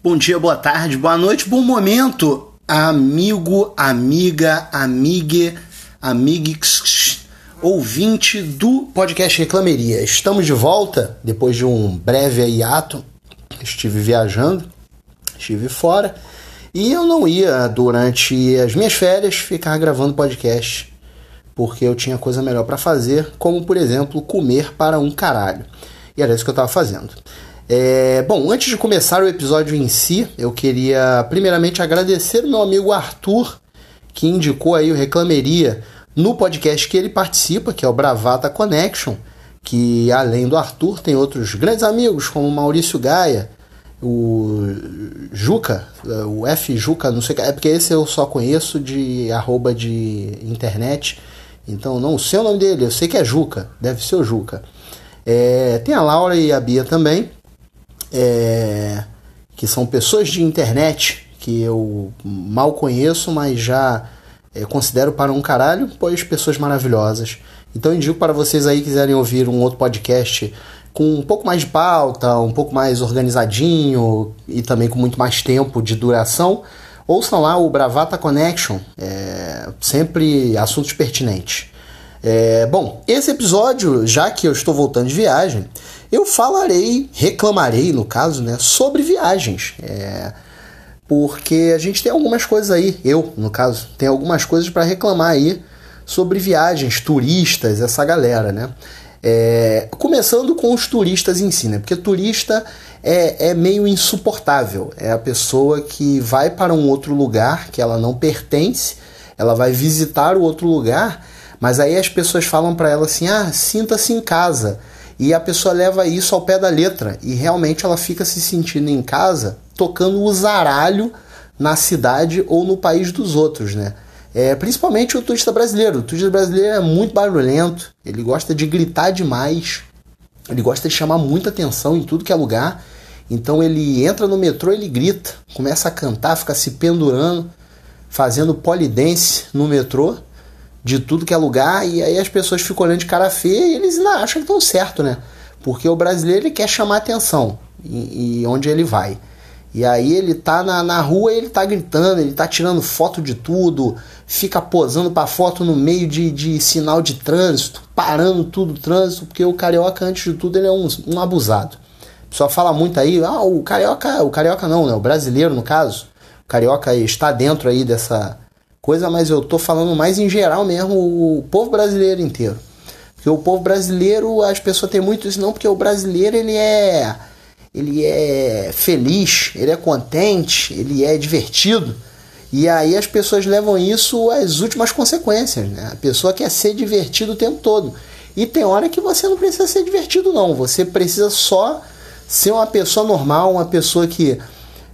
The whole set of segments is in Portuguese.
Bom dia, boa tarde, boa noite, bom momento, amigo, amiga, amigue, amigues, ouvinte do podcast Reclameria. Estamos de volta depois de um breve hiato. Estive viajando, estive fora e eu não ia durante as minhas férias ficar gravando podcast porque eu tinha coisa melhor para fazer, como por exemplo comer para um caralho. E era isso que eu estava fazendo. É, bom, antes de começar o episódio em si, eu queria primeiramente agradecer o meu amigo Arthur, que indicou aí o Reclameria no podcast que ele participa, que é o Bravata Connection, que além do Arthur tem outros grandes amigos, como Maurício Gaia, o Juca, o F Juca, não sei é porque esse eu só conheço de arroba de internet, então não sei o nome dele, eu sei que é Juca, deve ser o Juca. É, tem a Laura e a Bia também é, que são pessoas de internet que eu mal conheço, mas já é, considero para um caralho, pois pessoas maravilhosas. Então indico para vocês aí que quiserem ouvir um outro podcast com um pouco mais de pauta, um pouco mais organizadinho e também com muito mais tempo de duração, ouçam lá o Bravata Connection, é, sempre assuntos pertinentes. É, bom, esse episódio, já que eu estou voltando de viagem, eu falarei, reclamarei no caso, né, sobre viagens. É, porque a gente tem algumas coisas aí, eu no caso, tem algumas coisas para reclamar aí sobre viagens, turistas, essa galera, né? É, começando com os turistas em si, né? Porque turista é, é meio insuportável. É a pessoa que vai para um outro lugar que ela não pertence, ela vai visitar o outro lugar, mas aí as pessoas falam para ela assim: ah, sinta-se em casa. E a pessoa leva isso ao pé da letra e realmente ela fica se sentindo em casa tocando o zaralho na cidade ou no país dos outros, né? É, principalmente o turista brasileiro. O turista brasileiro é muito barulhento, ele gosta de gritar demais, ele gosta de chamar muita atenção em tudo que é lugar. Então ele entra no metrô, ele grita, começa a cantar, fica se pendurando, fazendo polidense no metrô de tudo que é lugar, e aí as pessoas ficam olhando de cara feia e eles ainda acham que estão certo, né? Porque o brasileiro ele quer chamar atenção e, e onde ele vai. E aí ele tá na, na rua ele tá gritando, ele tá tirando foto de tudo, fica posando para foto no meio de, de sinal de trânsito, parando tudo o trânsito, porque o carioca, antes de tudo, ele é um, um abusado. Pessoal fala muito aí, ah, o carioca, o carioca não, né? O brasileiro, no caso, o carioca está dentro aí dessa, coisa, mas eu tô falando mais em geral mesmo, o povo brasileiro inteiro. Porque o povo brasileiro, as pessoas têm muito isso não, porque o brasileiro ele é ele é feliz, ele é contente, ele é divertido. E aí as pessoas levam isso às últimas consequências, né? A pessoa quer ser divertido o tempo todo. E tem hora que você não precisa ser divertido não, você precisa só ser uma pessoa normal, uma pessoa que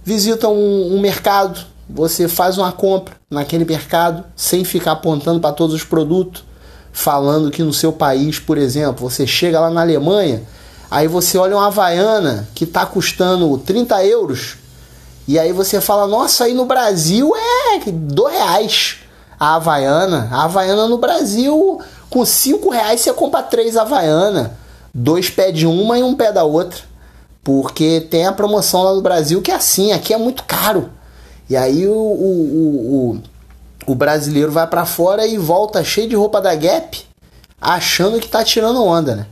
visita um, um mercado, você faz uma compra naquele mercado sem ficar apontando para todos os produtos, falando que no seu país, por exemplo, você chega lá na Alemanha, aí você olha uma Havaiana que está custando 30 euros, e aí você fala, nossa, aí no Brasil é 2 reais a Havaiana. A Havaiana no Brasil, com 5 reais você compra três Havaiana. Dois pé de uma e um pé da outra. Porque tem a promoção lá no Brasil que é assim, aqui é muito caro. E aí o, o, o, o brasileiro vai para fora e volta cheio de roupa da Gap, achando que tá tirando onda, né?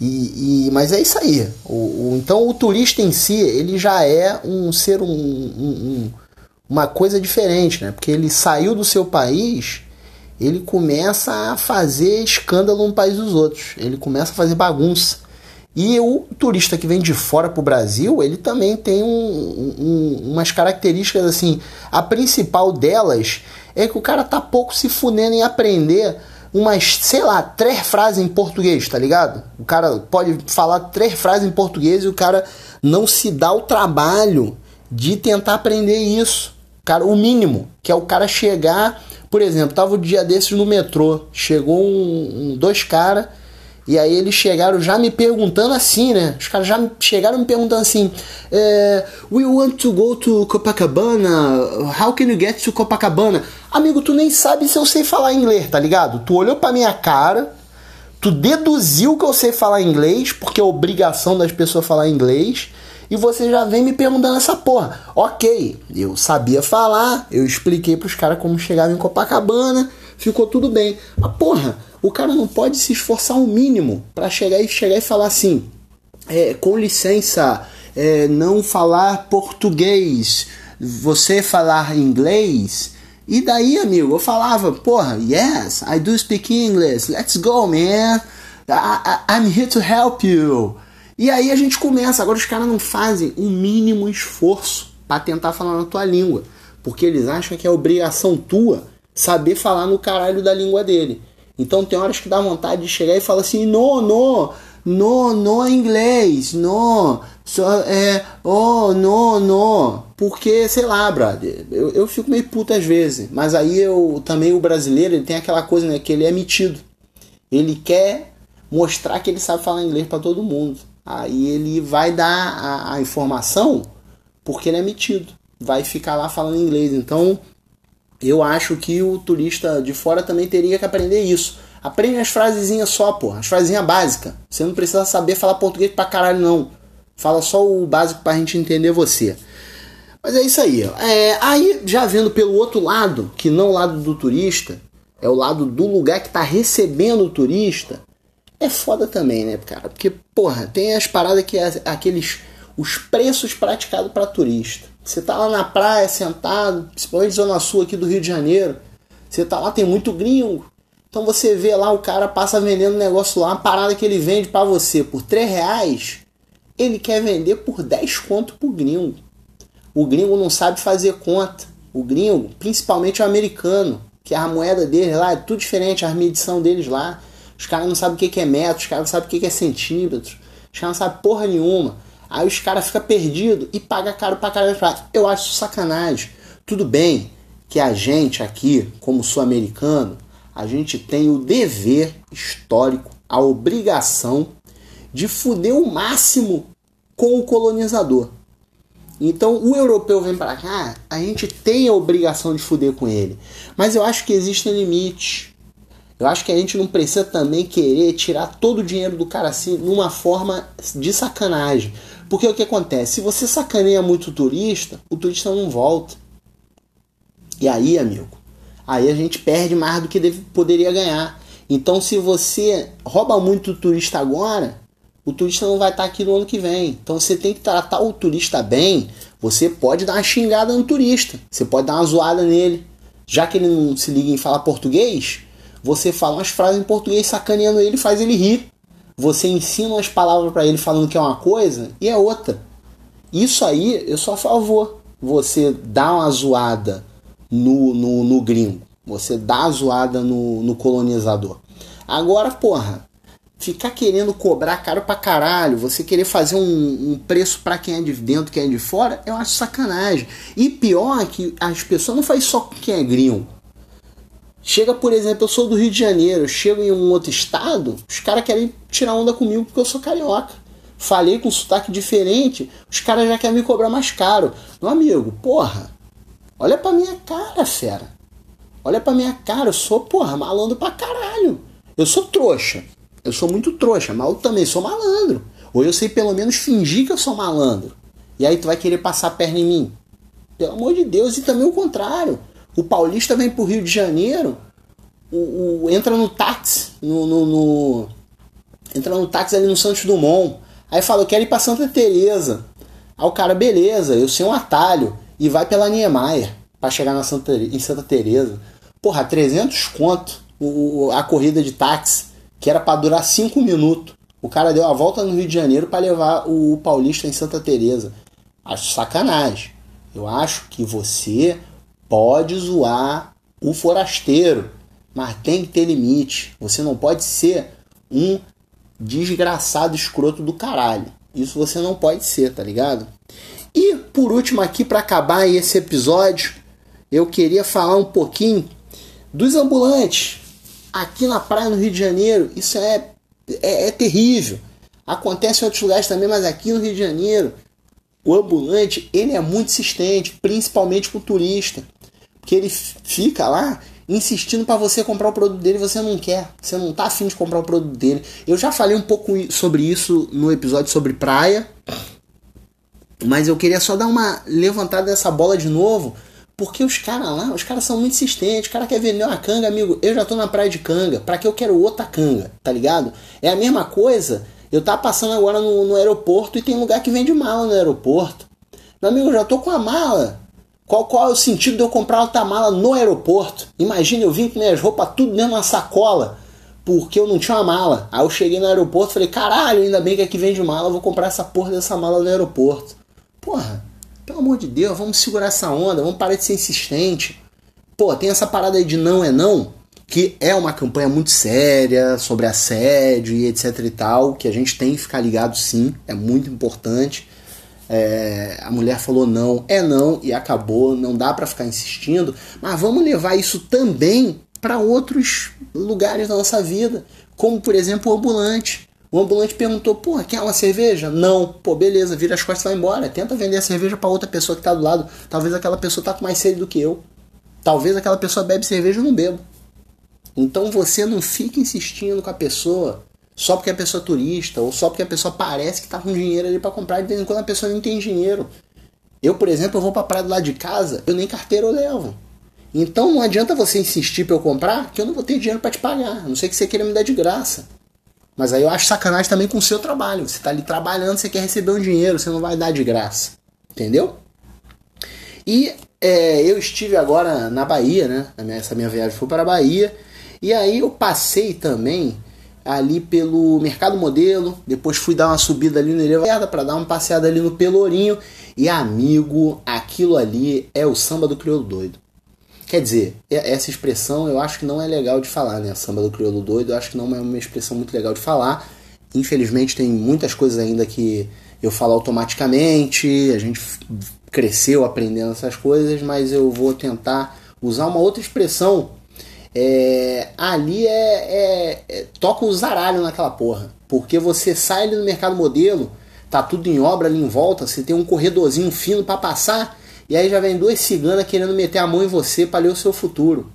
E, e, mas é isso aí. O, então o turista em si, ele já é um ser um, um, um, uma coisa diferente, né? Porque ele saiu do seu país, ele começa a fazer escândalo no país dos outros. Ele começa a fazer bagunça. E o turista que vem de fora para o Brasil, ele também tem um, um, umas características assim. A principal delas é que o cara tá pouco se funendo em aprender umas, sei lá, três frases em português, tá ligado? O cara pode falar três frases em português e o cara não se dá o trabalho de tentar aprender isso. Cara, o mínimo, que é o cara chegar, por exemplo, tava o um dia desses no metrô, chegou um, um dois caras e aí eles chegaram já me perguntando assim, né? Os caras já chegaram me perguntando assim: é, We want to go to Copacabana. How can you get to Copacabana? Amigo, tu nem sabe se eu sei falar inglês, tá ligado? Tu olhou pra minha cara, tu deduziu que eu sei falar inglês, porque é obrigação das pessoas falar inglês, e você já vem me perguntando essa porra. Ok, eu sabia falar, eu expliquei pros caras como chegava em Copacabana, ficou tudo bem. Mas porra, o cara não pode se esforçar o um mínimo para chegar e chegar e falar assim, é, com licença, é, não falar português, você falar inglês. E daí, amigo, eu falava, porra, yes, I do speak English, let's go, man. I, I, I'm here to help you. E aí a gente começa. Agora os caras não fazem o um mínimo esforço para tentar falar na tua língua, porque eles acham que é obrigação tua saber falar no caralho da língua dele. Então tem horas que dá vontade de chegar e falar assim: no, no, no, no inglês, no, só é, oh, no, no. Porque, sei lá, brother, eu, eu fico meio puto às vezes, mas aí eu também o brasileiro ele tem aquela coisa, né, que ele é metido. Ele quer mostrar que ele sabe falar inglês para todo mundo. Aí ele vai dar a, a informação porque ele é metido. Vai ficar lá falando inglês. Então, eu acho que o turista de fora também teria que aprender isso. Aprende as frasezinhas só, pô. As frasezinhas básicas. Você não precisa saber falar português pra caralho, não. Fala só o básico pra gente entender você. Mas é isso aí. É, aí, já vendo pelo outro lado, que não o lado do turista, é o lado do lugar que tá recebendo o turista, é foda também, né, cara? Porque, porra, tem as paradas que é aqueles. os preços praticados para turista. Você tá lá na praia sentado, principalmente zona sul aqui do Rio de Janeiro. Você tá lá, tem muito gringo. Então você vê lá o cara passa vendendo negócio lá, uma parada que ele vende para você por 3 reais, ele quer vender por 10 conto pro gringo. O gringo não sabe fazer conta. O gringo, principalmente o americano, que a moeda deles lá é tudo diferente, a medição deles lá. Os caras não sabem o que é metro, os caras não sabem o que é centímetro, os caras não sabem porra nenhuma. Aí os caras ficam perdidos e pagam caro pra caralho. Eu acho sacanagem. Tudo bem que a gente aqui, como sul-americano, a gente tem o dever histórico, a obrigação de fuder o máximo com o colonizador. Então o europeu vem para cá, a gente tem a obrigação de fuder com ele. Mas eu acho que existem limites. Eu acho que a gente não precisa também querer tirar todo o dinheiro do cara assim numa forma de sacanagem. Porque o que acontece? Se você sacaneia muito o turista, o turista não volta. E aí, amigo, aí a gente perde mais do que deve, poderia ganhar. Então, se você rouba muito o turista agora, o turista não vai estar aqui no ano que vem. Então, você tem que tratar o turista bem. Você pode dar uma xingada no turista, você pode dar uma zoada nele. Já que ele não se liga em falar português, você fala umas frases em português sacaneando ele faz ele rir. Você ensina umas palavras para ele falando que é uma coisa e é outra. Isso aí eu sou a favor. Você dá uma zoada no, no, no gringo. Você dá a zoada no, no colonizador. Agora, porra, ficar querendo cobrar caro pra caralho, você querer fazer um, um, preço para quem é de dentro, quem é de fora, eu acho sacanagem. E pior é que as pessoas não fazem só com quem é gringo. Chega, por exemplo, eu sou do Rio de Janeiro, eu chego em um outro estado, os caras querem tirar onda comigo porque eu sou carioca. Falei com um sotaque diferente, os caras já querem me cobrar mais caro. Meu amigo, porra, olha pra minha cara, fera. Olha pra minha cara, eu sou, porra, malandro pra caralho. Eu sou trouxa. Eu sou muito trouxa, mas eu também sou malandro. Ou eu sei pelo menos fingir que eu sou malandro. E aí tu vai querer passar a perna em mim. Pelo amor de Deus, e também o contrário. O paulista vem pro Rio de Janeiro, o, o entra no táxi, no, no, no, entra no táxi ali no Santos Dumont. Aí fala, eu quero ir pra Santa Teresa. Aí o cara, beleza, eu sei um atalho. E vai pela Niemeyer para chegar na Santa, em Santa Teresa. Porra, 300 conto o, a corrida de táxi, que era para durar 5 minutos. O cara deu a volta no Rio de Janeiro para levar o paulista em Santa Teresa. Acho sacanagem. Eu acho que você pode zoar o forasteiro, mas tem que ter limite. Você não pode ser um desgraçado escroto do caralho. Isso você não pode ser, tá ligado? E por último aqui para acabar esse episódio, eu queria falar um pouquinho dos ambulantes. Aqui na praia no Rio de Janeiro, isso é, é, é terrível. Acontece em outros lugares também, mas aqui no Rio de Janeiro, o ambulante ele é muito insistente, principalmente com o turista que ele fica lá insistindo para você comprar o produto dele você não quer. Você não tá afim de comprar o produto dele. Eu já falei um pouco sobre isso no episódio sobre praia. Mas eu queria só dar uma levantada dessa bola de novo, porque os caras lá, os caras são muito insistentes. O cara quer vender uma canga, amigo. Eu já tô na praia de canga. Pra que eu quero outra canga, tá ligado? É a mesma coisa. Eu tava passando agora no, no aeroporto e tem lugar que vende mala no aeroporto. Meu amigo, eu já tô com a mala. Qual, qual é o sentido de eu comprar outra mala no aeroporto? Imagina, eu vim com minhas roupas tudo dentro de uma sacola, porque eu não tinha uma mala. Aí eu cheguei no aeroporto e falei, caralho, ainda bem que aqui vende mala, vou comprar essa porra dessa mala no aeroporto. Porra, pelo amor de Deus, vamos segurar essa onda, vamos parar de ser insistente. Pô, tem essa parada aí de não é não, que é uma campanha muito séria sobre assédio e etc e tal, que a gente tem que ficar ligado sim, é muito importante. É, a mulher falou não, é não e acabou, não dá para ficar insistindo, mas vamos levar isso também para outros lugares da nossa vida, como por exemplo o ambulante. O ambulante perguntou: pô, quer uma cerveja? Não. Pô, beleza, vira as costas e vai embora. Tenta vender a cerveja para outra pessoa que tá do lado. Talvez aquela pessoa tá com mais sede do que eu. Talvez aquela pessoa bebe cerveja e não bebo. Então você não fica insistindo com a pessoa só porque a pessoa é turista ou só porque a pessoa parece que está com dinheiro ali para comprar, de vez em quando a pessoa nem tem dinheiro. Eu, por exemplo, eu vou para praia do lado de casa, eu nem carteira eu levo. Então não adianta você insistir para eu comprar, que eu não vou ter dinheiro para te pagar, a não sei que você queira me dar de graça. Mas aí eu acho sacanagem também com o seu trabalho. Você está ali trabalhando, você quer receber um dinheiro, você não vai dar de graça. Entendeu? E é, eu estive agora na Bahia, né? Essa minha viagem foi para a Bahia. E aí eu passei também ali pelo Mercado Modelo, depois fui dar uma subida ali no elevador para dar uma passeada ali no Pelourinho e amigo, aquilo ali é o samba do crioulo doido. Quer dizer, essa expressão eu acho que não é legal de falar, né? Samba do crioulo doido, eu acho que não é uma expressão muito legal de falar. Infelizmente tem muitas coisas ainda que eu falo automaticamente, a gente cresceu aprendendo essas coisas, mas eu vou tentar usar uma outra expressão é, ali é, é, é, toca o zaralho naquela porra. Porque você sai ali no mercado modelo, tá tudo em obra ali em volta, você tem um corredorzinho fino para passar, e aí já vem duas ciganas querendo meter a mão em você para ler o seu futuro.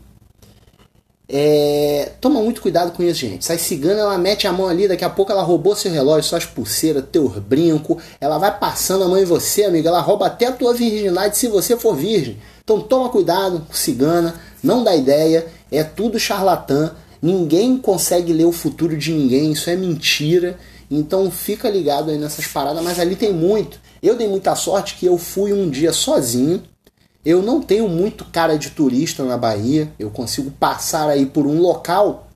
É, toma muito cuidado com isso, gente. Essa cigana ela mete a mão ali, daqui a pouco ela roubou seu relógio, suas pulseiras, teu brinco, ela vai passando a mão em você, amigo. Ela rouba até a tua virgindade se você for virgem. Então toma cuidado, cigana, não dá ideia é tudo charlatã, ninguém consegue ler o futuro de ninguém, isso é mentira. Então fica ligado aí nessas paradas, mas ali tem muito. Eu dei muita sorte que eu fui um dia sozinho. Eu não tenho muito cara de turista na Bahia, eu consigo passar aí por um local,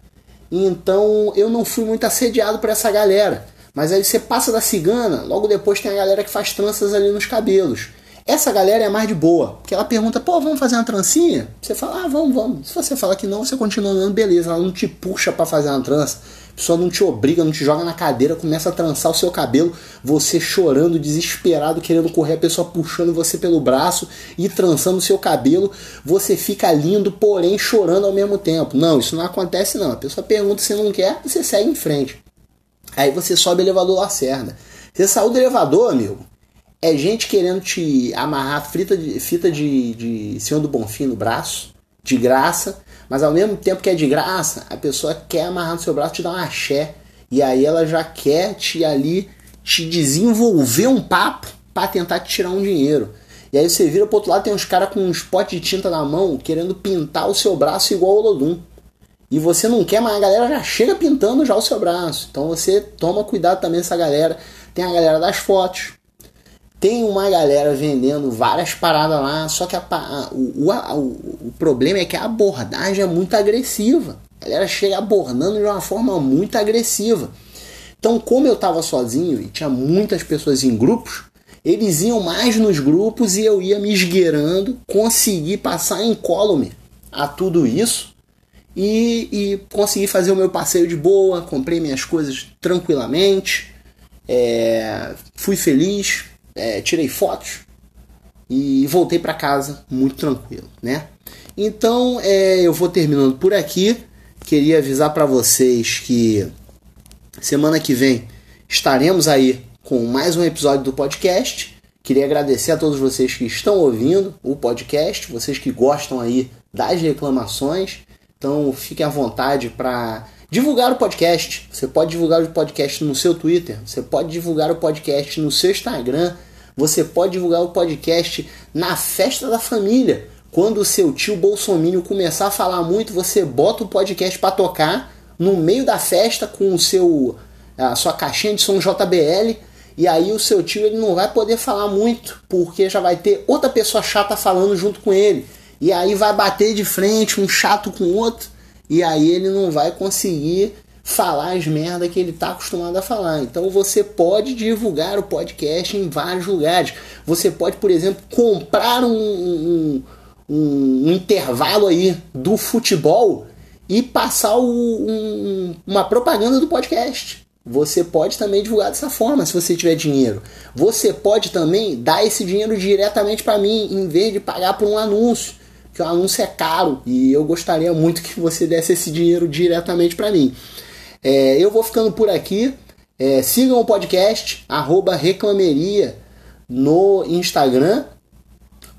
então eu não fui muito assediado por essa galera. Mas aí você passa da cigana, logo depois tem a galera que faz tranças ali nos cabelos. Essa galera é mais de boa, porque ela pergunta, pô, vamos fazer uma trancinha? Você fala, ah, vamos, vamos. Se você fala que não, você continua andando, beleza. Ela não te puxa para fazer uma trança. A pessoa não te obriga, não te joga na cadeira, começa a trançar o seu cabelo, você chorando, desesperado, querendo correr, a pessoa puxando você pelo braço e trançando o seu cabelo. Você fica lindo, porém chorando ao mesmo tempo. Não, isso não acontece não. A pessoa pergunta se não quer, você segue em frente. Aí você sobe o elevador Lacerda. Você saiu do elevador, amigo é gente querendo te amarrar fita de, fita de, de Senhor do Bonfim no braço, de graça, mas ao mesmo tempo que é de graça, a pessoa quer amarrar no seu braço te dar um axé. E aí ela já quer te ali te desenvolver um papo para tentar te tirar um dinheiro. E aí você vira pro outro lado, tem uns caras com uns potes de tinta na mão querendo pintar o seu braço igual o Lodum. E você não quer, mas a galera já chega pintando já o seu braço. Então você toma cuidado também essa galera. Tem a galera das fotos, tem uma galera vendendo várias paradas lá, só que a, o, o, o, problema é que a abordagem é muito agressiva. A galera chega abordando de uma forma muito agressiva. Então, como eu estava sozinho e tinha muitas pessoas em grupos, eles iam mais nos grupos e eu ia me esgueirando, consegui passar incólume a tudo isso e, e consegui fazer o meu passeio de boa, comprei minhas coisas tranquilamente, é, fui feliz, é, tirei fotos e voltei para casa muito tranquilo, né? Então é, eu vou terminando por aqui. Queria avisar para vocês que semana que vem estaremos aí com mais um episódio do podcast. Queria agradecer a todos vocês que estão ouvindo o podcast, vocês que gostam aí das reclamações. Então fiquem à vontade para divulgar o podcast. Você pode divulgar o podcast no seu Twitter, você pode divulgar o podcast no seu Instagram, Você pode divulgar o podcast na festa da família. Quando o seu tio Bolsonaro começar a falar muito, você bota o podcast para tocar no meio da festa com o seu a sua caixinha de som JBL e aí o seu tio ele não vai poder falar muito, porque já vai ter outra pessoa chata falando junto com ele. E aí vai bater de frente um chato com o outro, e aí ele não vai conseguir falar as merdas que ele está acostumado a falar. Então você pode divulgar o podcast em vários lugares. Você pode, por exemplo, comprar um, um, um, um intervalo aí do futebol e passar o, uma propaganda do podcast. Você pode também divulgar dessa forma, se você tiver dinheiro. Você pode também dar esse dinheiro diretamente para mim, em vez de pagar por um anúncio, que o anúncio é caro e eu gostaria muito que você desse esse dinheiro diretamente para mim. É, eu vou ficando por aqui. É, sigam o podcast, reclameria no Instagram.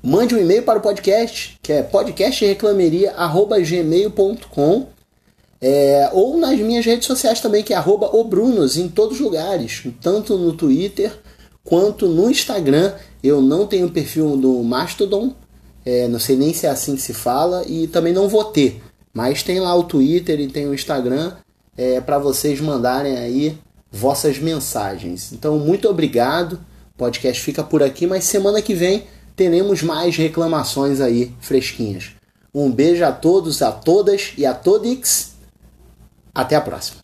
Mande um e-mail para o podcast, que é podcastreclameria.gmail.com é, ou nas minhas redes sociais também, que é arroba obrunos, em todos os lugares, tanto no Twitter quanto no Instagram. Eu não tenho perfil do Mastodon, é, não sei nem se é assim que se fala, e também não vou ter. Mas tem lá o Twitter e tem o Instagram é, para vocês mandarem aí vossas mensagens. Então, muito obrigado. O podcast fica por aqui, mas semana que vem teremos mais reclamações aí fresquinhas. Um beijo a todos, a todas e a todos. Até a próxima.